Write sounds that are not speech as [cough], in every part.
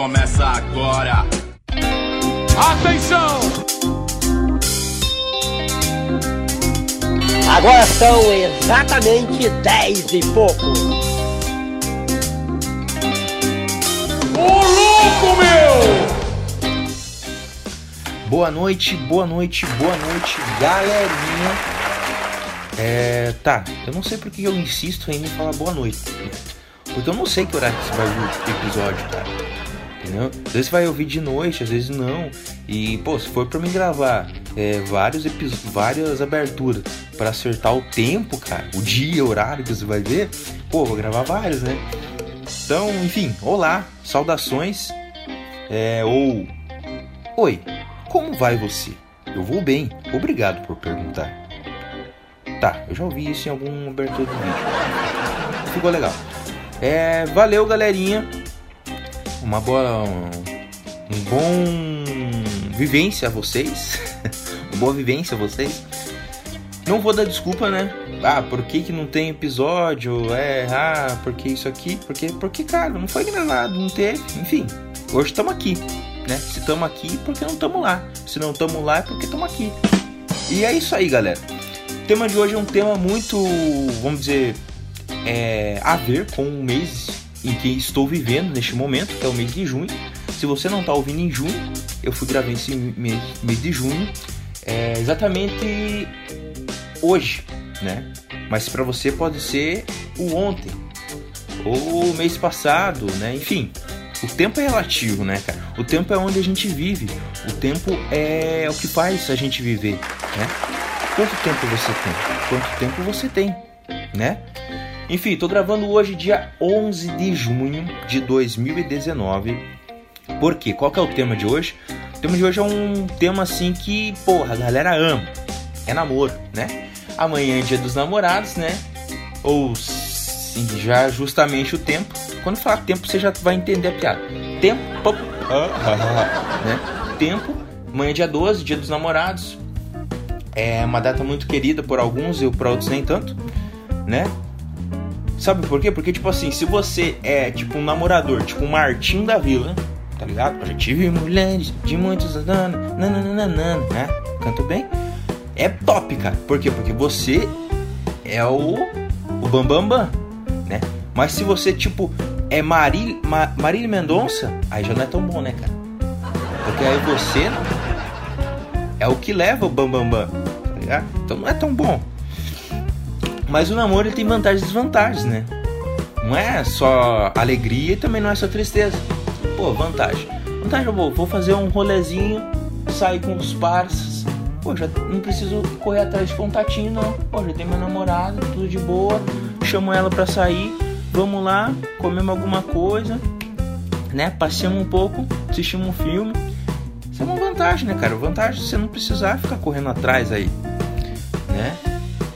começa agora. Atenção! Agora são exatamente 10 e pouco. Ô louco, meu! Boa noite, boa noite, boa noite, galerinha. É. Tá, eu não sei porque eu insisto em falar boa noite. Porque eu não sei que horário que você vai ouvir o episódio, cara. Entendeu? Às vezes vai ouvir de noite, às vezes não. E, pô, se for pra mim gravar é, vários várias aberturas para acertar o tempo, cara, o dia, o horário que você vai ver, pô, vou gravar vários, né? Então, enfim, olá, saudações. É, ou. Oi, como vai você? Eu vou bem, obrigado por perguntar. Tá, eu já ouvi isso em algum abertura do vídeo. Ficou legal. É, valeu, galerinha. Uma boa. Um bom vivência a vocês. [laughs] Uma boa vivência a vocês. Não vou dar desculpa, né? Ah, por que, que não tem episódio? É, ah, porque isso aqui? Porque, porque, cara, não foi gravado, não teve. Enfim, hoje estamos aqui, né? Se estamos aqui, porque não estamos lá. Se não estamos lá, é porque estamos aqui. E é isso aí, galera. O tema de hoje é um tema muito, vamos dizer, é, a ver com o mês em que estou vivendo neste momento, que é o mês de junho. Se você não está ouvindo em junho, eu fui gravar esse mês, mês de junho, é, exatamente hoje, né? Mas para você pode ser o ontem ou o mês passado, né? Enfim, o tempo é relativo, né, cara? O tempo é onde a gente vive. O tempo é o que faz a gente viver, né? Quanto tempo você tem? Quanto tempo você tem, né? Enfim, tô gravando hoje dia 11 de junho de 2019. Por quê? Qual que é o tema de hoje? O tema de hoje é um tema assim que, porra, a galera ama. É namoro, né? Amanhã é dia dos namorados, né? Ou sim, já justamente o tempo. Quando falar tempo, você já vai entender a piada. Tempo, né? Tempo, amanhã é dia 12, dia dos namorados. É uma data muito querida por alguns e por outros nem tanto, né? Sabe por quê? Porque, tipo assim, se você é tipo um namorador, tipo um Martim da Vila, tá ligado? Eu já tive mulheres de muitos anos, nananana, né? Canto bem? É top, cara. Por quê? Porque você é o, o Bambambam, bam, bam, né? Mas se você, tipo, é Marília Ma, Marília Mendonça, aí já não é tão bom, né, cara? Porque aí você é o que leva o Bambambam, bam, bam, tá ligado? Então não é tão bom. Mas o namoro ele tem vantagens e desvantagens, né? Não é só alegria e também não é só tristeza. Pô, vantagem. Vantagem, eu vou, vou fazer um rolezinho, sair com os parceiros. Pô, já não preciso correr atrás de contatinho, não. Pô, já tem meu namorado, tudo de boa. Chamo ela pra sair. Vamos lá, comemos alguma coisa, né? Passeamos um pouco, assistimos um filme. Isso é uma vantagem, né, cara? Vantagem de você não precisar ficar correndo atrás aí, né?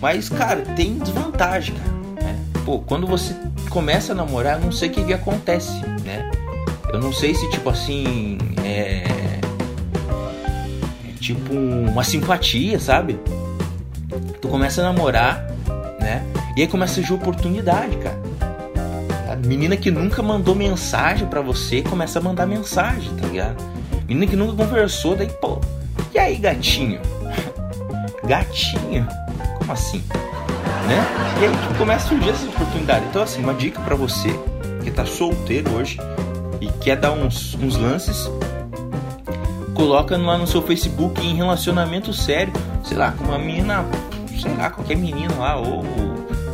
Mas, cara, tem desvantagem, cara. Né? Pô, quando você começa a namorar, eu não sei o que, que acontece, né? Eu não sei se, tipo assim, é... é. tipo uma simpatia, sabe? Tu começa a namorar, né? E aí começa a surgir oportunidade, cara. A menina que nunca mandou mensagem para você começa a mandar mensagem, tá ligado? Menina que nunca conversou, daí, pô, e aí, gatinho? [laughs] gatinho? Assim? Né? E aí tipo, começa a surgir essa oportunidade. Então, assim, uma dica para você que tá solteiro hoje e quer dar uns, uns lances, coloca lá no seu Facebook em relacionamento sério, sei lá, com uma menina, sei lá, qualquer menina lá, ou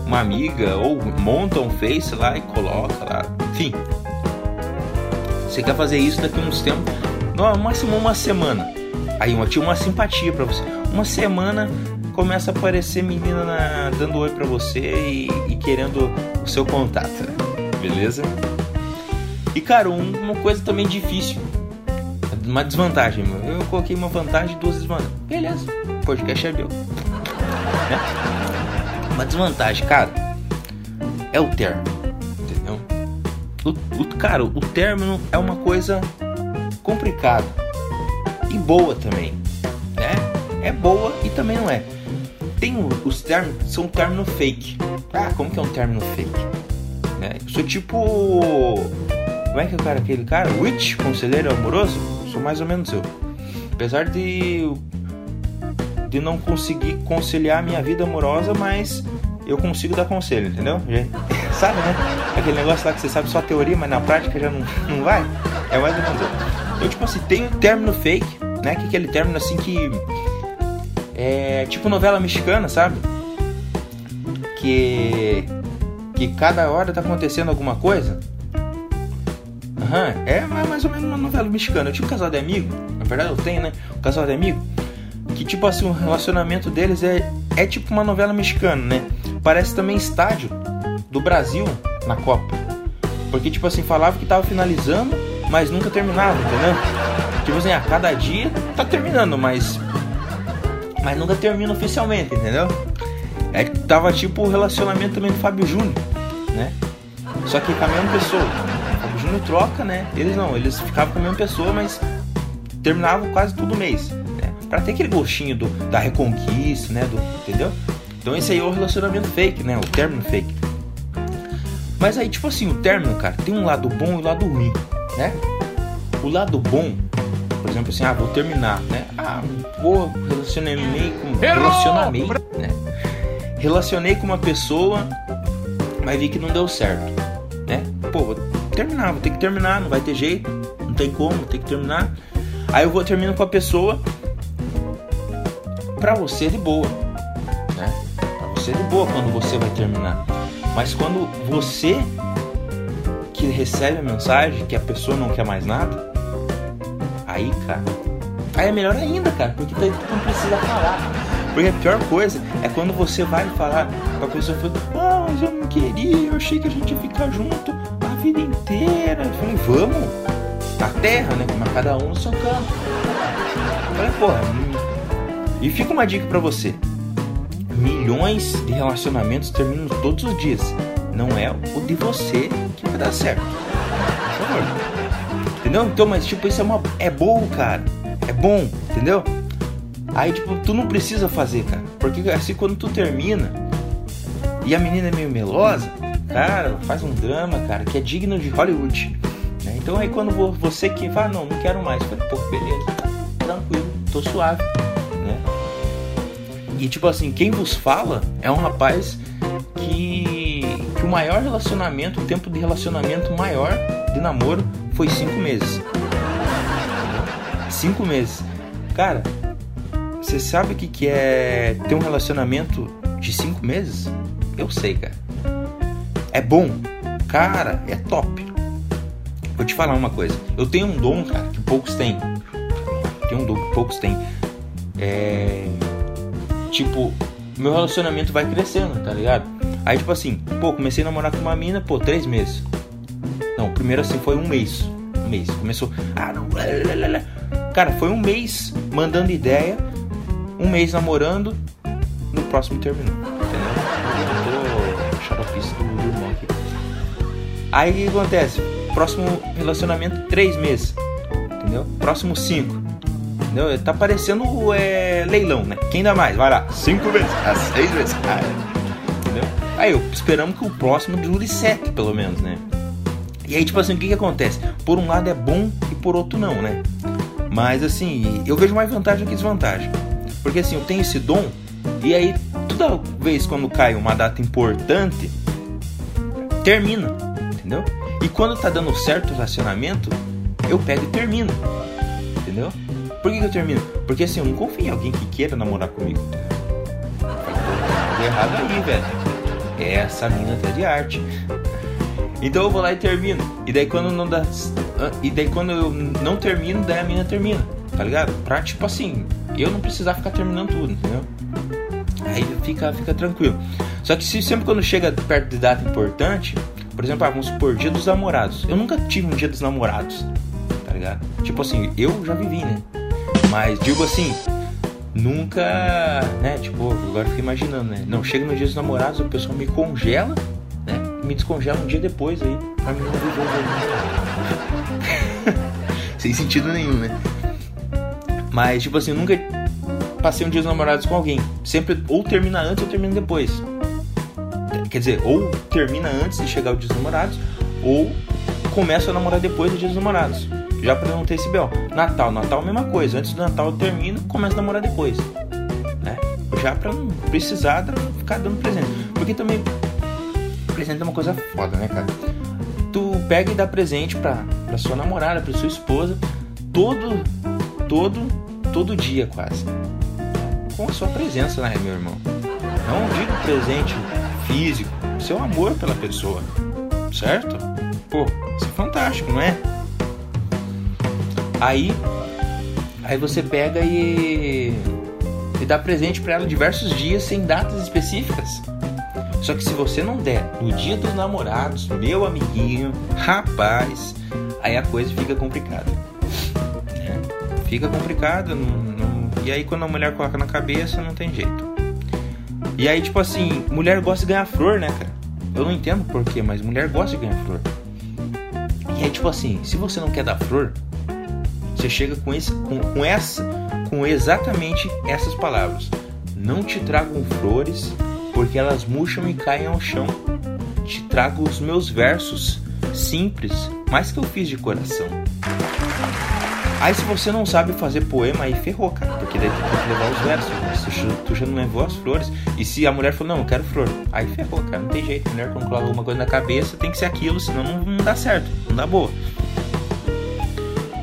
uma amiga, ou monta um Face lá e coloca lá. Enfim. Você quer fazer isso daqui a uns tempos, no máximo uma semana. Aí uma, tinha uma simpatia para você. Uma semana começa a aparecer menina na, dando oi pra você e, e, querendo o seu contato, beleza? E cara, um, uma coisa também difícil, uma desvantagem, eu coloquei uma vantagem e duas desvantagens, beleza? Podcast é meu. Né? Uma desvantagem, cara, é o término, entendeu? O, o, cara, o término é uma coisa complicada e boa também, né? É boa e também não é tem os termos, são término fake. Ah, como que é um término fake? Né? Eu sou tipo. Como é que é o cara, aquele cara? Witch, conselheiro amoroso? Sou mais ou menos eu. Apesar de. de não conseguir conciliar minha vida amorosa, mas eu consigo dar conselho, entendeu? [laughs] sabe, né? Aquele negócio lá que você sabe só teoria, mas na prática já não, [laughs] não vai. É mais ou menos eu. Então, tipo assim, tem um término fake, né? Que é aquele término assim que. É tipo novela mexicana, sabe? Que. Que cada hora tá acontecendo alguma coisa. Aham, uhum, é mais ou menos uma novela mexicana. Eu tinha um casal de amigo, na verdade eu tenho, né? Um casal de amigo. Que tipo assim, o relacionamento deles é, é tipo uma novela mexicana, né? Parece também estádio do Brasil na Copa. Porque tipo assim, falava que tava finalizando, mas nunca terminava, entendeu? Tipo assim, a cada dia tá terminando, mas. Mas nunca termina oficialmente, entendeu? É que tava tipo o relacionamento também do Fábio Júnior, né? Só que com a mesma pessoa. O Fábio Júnior troca, né? Eles não, eles ficavam com a mesma pessoa, mas terminavam quase todo mês. Né? Pra ter aquele gostinho do, da reconquista, né? Do, entendeu? Então esse aí é o relacionamento fake, né? O término fake. Mas aí, tipo assim, o término, cara, tem um lado bom e um lado ruim, né? O lado bom por exemplo, assim, ah, vou terminar, né? Ah, vou relacionei com relacionamei, né? Relacionei com uma pessoa, mas vi que não deu certo, né? Pô, vou terminar, vou ter que terminar, não vai ter jeito, não tem como, tem que terminar. Aí eu vou terminar com a pessoa pra você de boa, né? Pra você de boa quando você vai terminar. Mas quando você que recebe a mensagem que a pessoa não quer mais nada, Aí, cara. Aí é melhor ainda, cara, porque tu não precisa falar. Porque a pior coisa é quando você vai falar com a pessoa ah, mas eu não queria, eu achei que a gente ia ficar junto a vida inteira. Eu falei, vamos, na terra, né? Mas cada um no seu canto. Falei, porra. Hum. E fica uma dica para você. Milhões de relacionamentos terminam todos os dias. Não é o de você que vai dar certo. Por favor. Entendeu? Então, mas tipo, isso é uma. É bom, cara. É bom, entendeu? Aí, tipo, tu não precisa fazer, cara. Porque assim, quando tu termina e a menina é meio melosa, cara, faz um drama, cara, que é digno de Hollywood. Né? Então aí quando você que fala, não, não quero mais, falei, pô, beleza, tranquilo, tô suave, né? E tipo assim, quem vos fala é um rapaz que, que o maior relacionamento, o tempo de relacionamento maior de namoro foi cinco meses. Cinco meses. Cara, você sabe o que, que é ter um relacionamento de cinco meses? Eu sei, cara. É bom. Cara, é top. Vou te falar uma coisa. Eu tenho um dom, cara, que poucos têm. Tem um dom que poucos têm. É. Tipo, meu relacionamento vai crescendo, tá ligado? Aí, tipo assim, pô, comecei a namorar com uma mina, pô, três meses. Não, primeiro assim foi um mês. Um mês. Começou. Ah, não. Cara, foi um mês mandando ideia. Um mês namorando. No próximo terminou. Entendeu? Eu tô xaropice do, do irmão aqui. Aí o que acontece? Próximo relacionamento, três meses. Entendeu? Próximo cinco. Entendeu? Tá parecendo é, leilão, né? Quem dá mais? Vai lá. Cinco vezes. Ah, seis vezes. Ah, entendeu? Aí eu esperamos que o próximo dure sete, pelo menos, né? E aí, tipo assim, o que que acontece? Por um lado é bom e por outro não, né? Mas assim, eu vejo mais vantagem que desvantagem. Porque assim, eu tenho esse dom, e aí toda vez quando cai uma data importante, termina, entendeu? E quando tá dando certo o relacionamento, eu pego e termino, entendeu? Por que, que eu termino? Porque assim, eu não confio em alguém que queira namorar comigo. Tá errado aí, velho. Essa mina tá de arte. Então eu vou lá e termino. E daí quando não dá. E daí quando eu não termino, daí a mina termina. Tá ligado? Pra tipo assim, eu não precisar ficar terminando tudo, entendeu? Aí fica, fica tranquilo. Só que se sempre quando chega perto de data importante, por exemplo, ah, vamos supor, dia dos namorados. Eu nunca tive um dia dos namorados, tá ligado? Tipo assim, eu já vivi, né? Mas digo assim, nunca, né? Tipo, agora fico imaginando, né? Não, chega no dia dos namorados, o pessoal me congela me descongela um dia depois aí, pra mim não viver Sem sentido nenhum, né? Mas, tipo assim, eu nunca passei um dia dos namorados com alguém. Sempre ou termina antes ou termina depois. Quer dizer, ou termina antes de chegar o dia dos namorados, ou começo a namorar depois do dia dos namorados. Já pra não ter esse bel. Natal, Natal mesma coisa. Antes do Natal eu termino, começo a namorar depois. Né? Já pra não precisar ficar dando presente. Porque também presente é uma coisa foda, né, cara? Tu pega e dá presente pra, pra sua namorada, pra sua esposa, todo, todo, todo dia quase. Com a sua presença, né, meu irmão? Não digo presente físico, seu amor pela pessoa, certo? Pô, isso é fantástico, não é? Aí, aí você pega e, e dá presente para ela diversos dias sem datas específicas. Só que se você não der no dia dos namorados, meu amiguinho, rapaz, aí a coisa fica complicada. Né? Fica complicada, e aí quando a mulher coloca na cabeça, não tem jeito. E aí, tipo assim, mulher gosta de ganhar flor, né, cara? Eu não entendo porquê, mas mulher gosta de ganhar flor. E aí, tipo assim, se você não quer dar flor, você chega com, esse, com, com essa, com exatamente essas palavras. Não te tragam flores, porque elas murcham e caem ao chão. Te trago os meus versos simples, mas que eu fiz de coração. Aí se você não sabe fazer poema, aí ferrou, cara. Porque daí tem que levar os versos. Né? Tu já não levou as flores. E se a mulher falou, não, eu quero flor. Aí ferrou, cara. Não tem jeito. A mulher quando coloca alguma coisa na cabeça tem que ser aquilo, senão não, não dá certo. Não dá boa.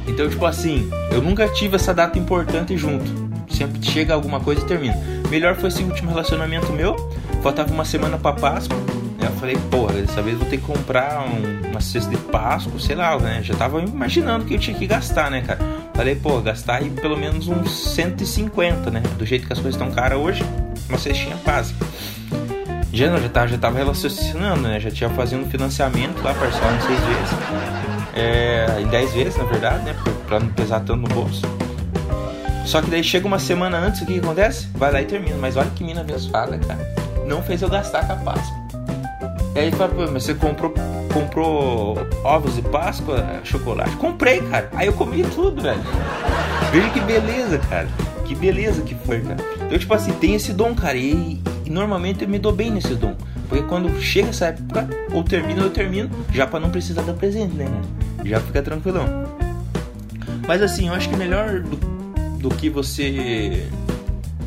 Então, tipo assim, eu nunca tive essa data importante junto. Sempre chega alguma coisa e termina. Melhor foi esse último relacionamento meu. Faltava uma semana pra Páscoa. Eu falei, porra, dessa vez vou ter que comprar um, uma cesta de Páscoa, sei lá, né? Já tava imaginando que eu tinha que gastar, né, cara? Falei, pô, gastar aí pelo menos uns 150, né? Do jeito que as coisas estão caras hoje, uma cestinha básica. Já, não, já, tava, já tava relacionando, né? Já tinha fazendo financiamento lá, parcelado em seis vezes. É, em dez vezes, na verdade, né? Pra não pesar tanto no bolso. Só que daí chega uma semana antes, o que, que acontece? Vai lá e termina. Mas olha que mina abençoada, cara. Não fez eu gastar com a Páscoa. E aí fala, pô, mas você comprou, comprou ovos de Páscoa, chocolate? Comprei, cara. Aí eu comi tudo, velho. Veja que beleza, cara. Que beleza que foi, cara. Então, tipo assim, tem esse dom, cara. E, e normalmente eu me dou bem nesse dom. Porque quando chega essa época, ou termina ou termino, já para não precisar dar presente, né? Já fica tranquilão. Mas assim, eu acho que melhor do, do que você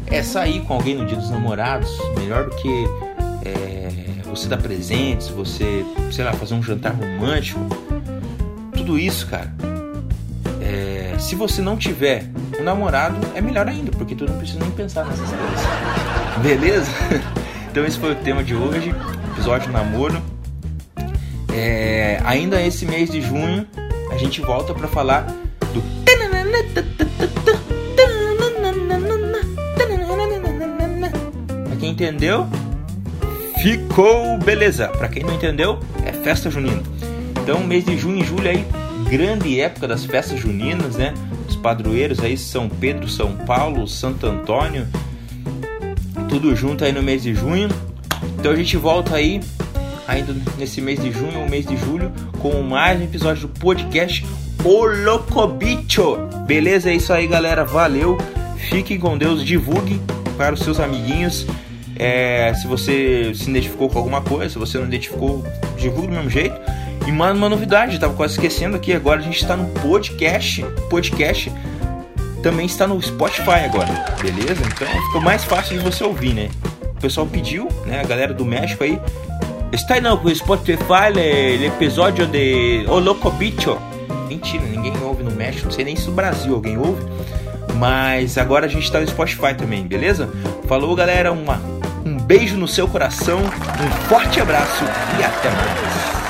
é sair com alguém no dia dos namorados, melhor do que é, você dar presentes, você, sei lá, fazer um jantar romântico, tudo isso, cara. É, se você não tiver um namorado, é melhor ainda, porque tu não precisa nem pensar nessas coisas. Beleza? [laughs] Então esse foi o tema de hoje, episódio namoro. É, ainda esse mês de junho a gente volta para falar do entendeu, ficou beleza. Para quem não entendeu, é festa junina. Então, mês de junho e julho aí, grande época das festas juninas, né? Os padroeiros aí, São Pedro, São Paulo, Santo Antônio, tudo junto aí no mês de junho. Então a gente volta aí ainda nesse mês de junho ou mês de julho com mais um episódio do podcast O Locobicho. Beleza? É isso aí, galera. Valeu. Fiquem com Deus. Divulgue para os seus amiguinhos. É, se você se identificou com alguma coisa, se você não identificou, divulgue do mesmo jeito. E manda uma novidade, tava quase esquecendo aqui. Agora a gente está no podcast. Podcast também está no Spotify agora, beleza? Então ficou mais fácil de você ouvir, né? O pessoal pediu, né? A galera do México aí. Está no Spotify o episódio de O Loco Bicho. Mentira, ninguém ouve no México, não sei nem se no Brasil alguém ouve. Mas agora a gente está no Spotify também, beleza? Falou, galera. Uma, um beijo no seu coração, um forte abraço e até mais.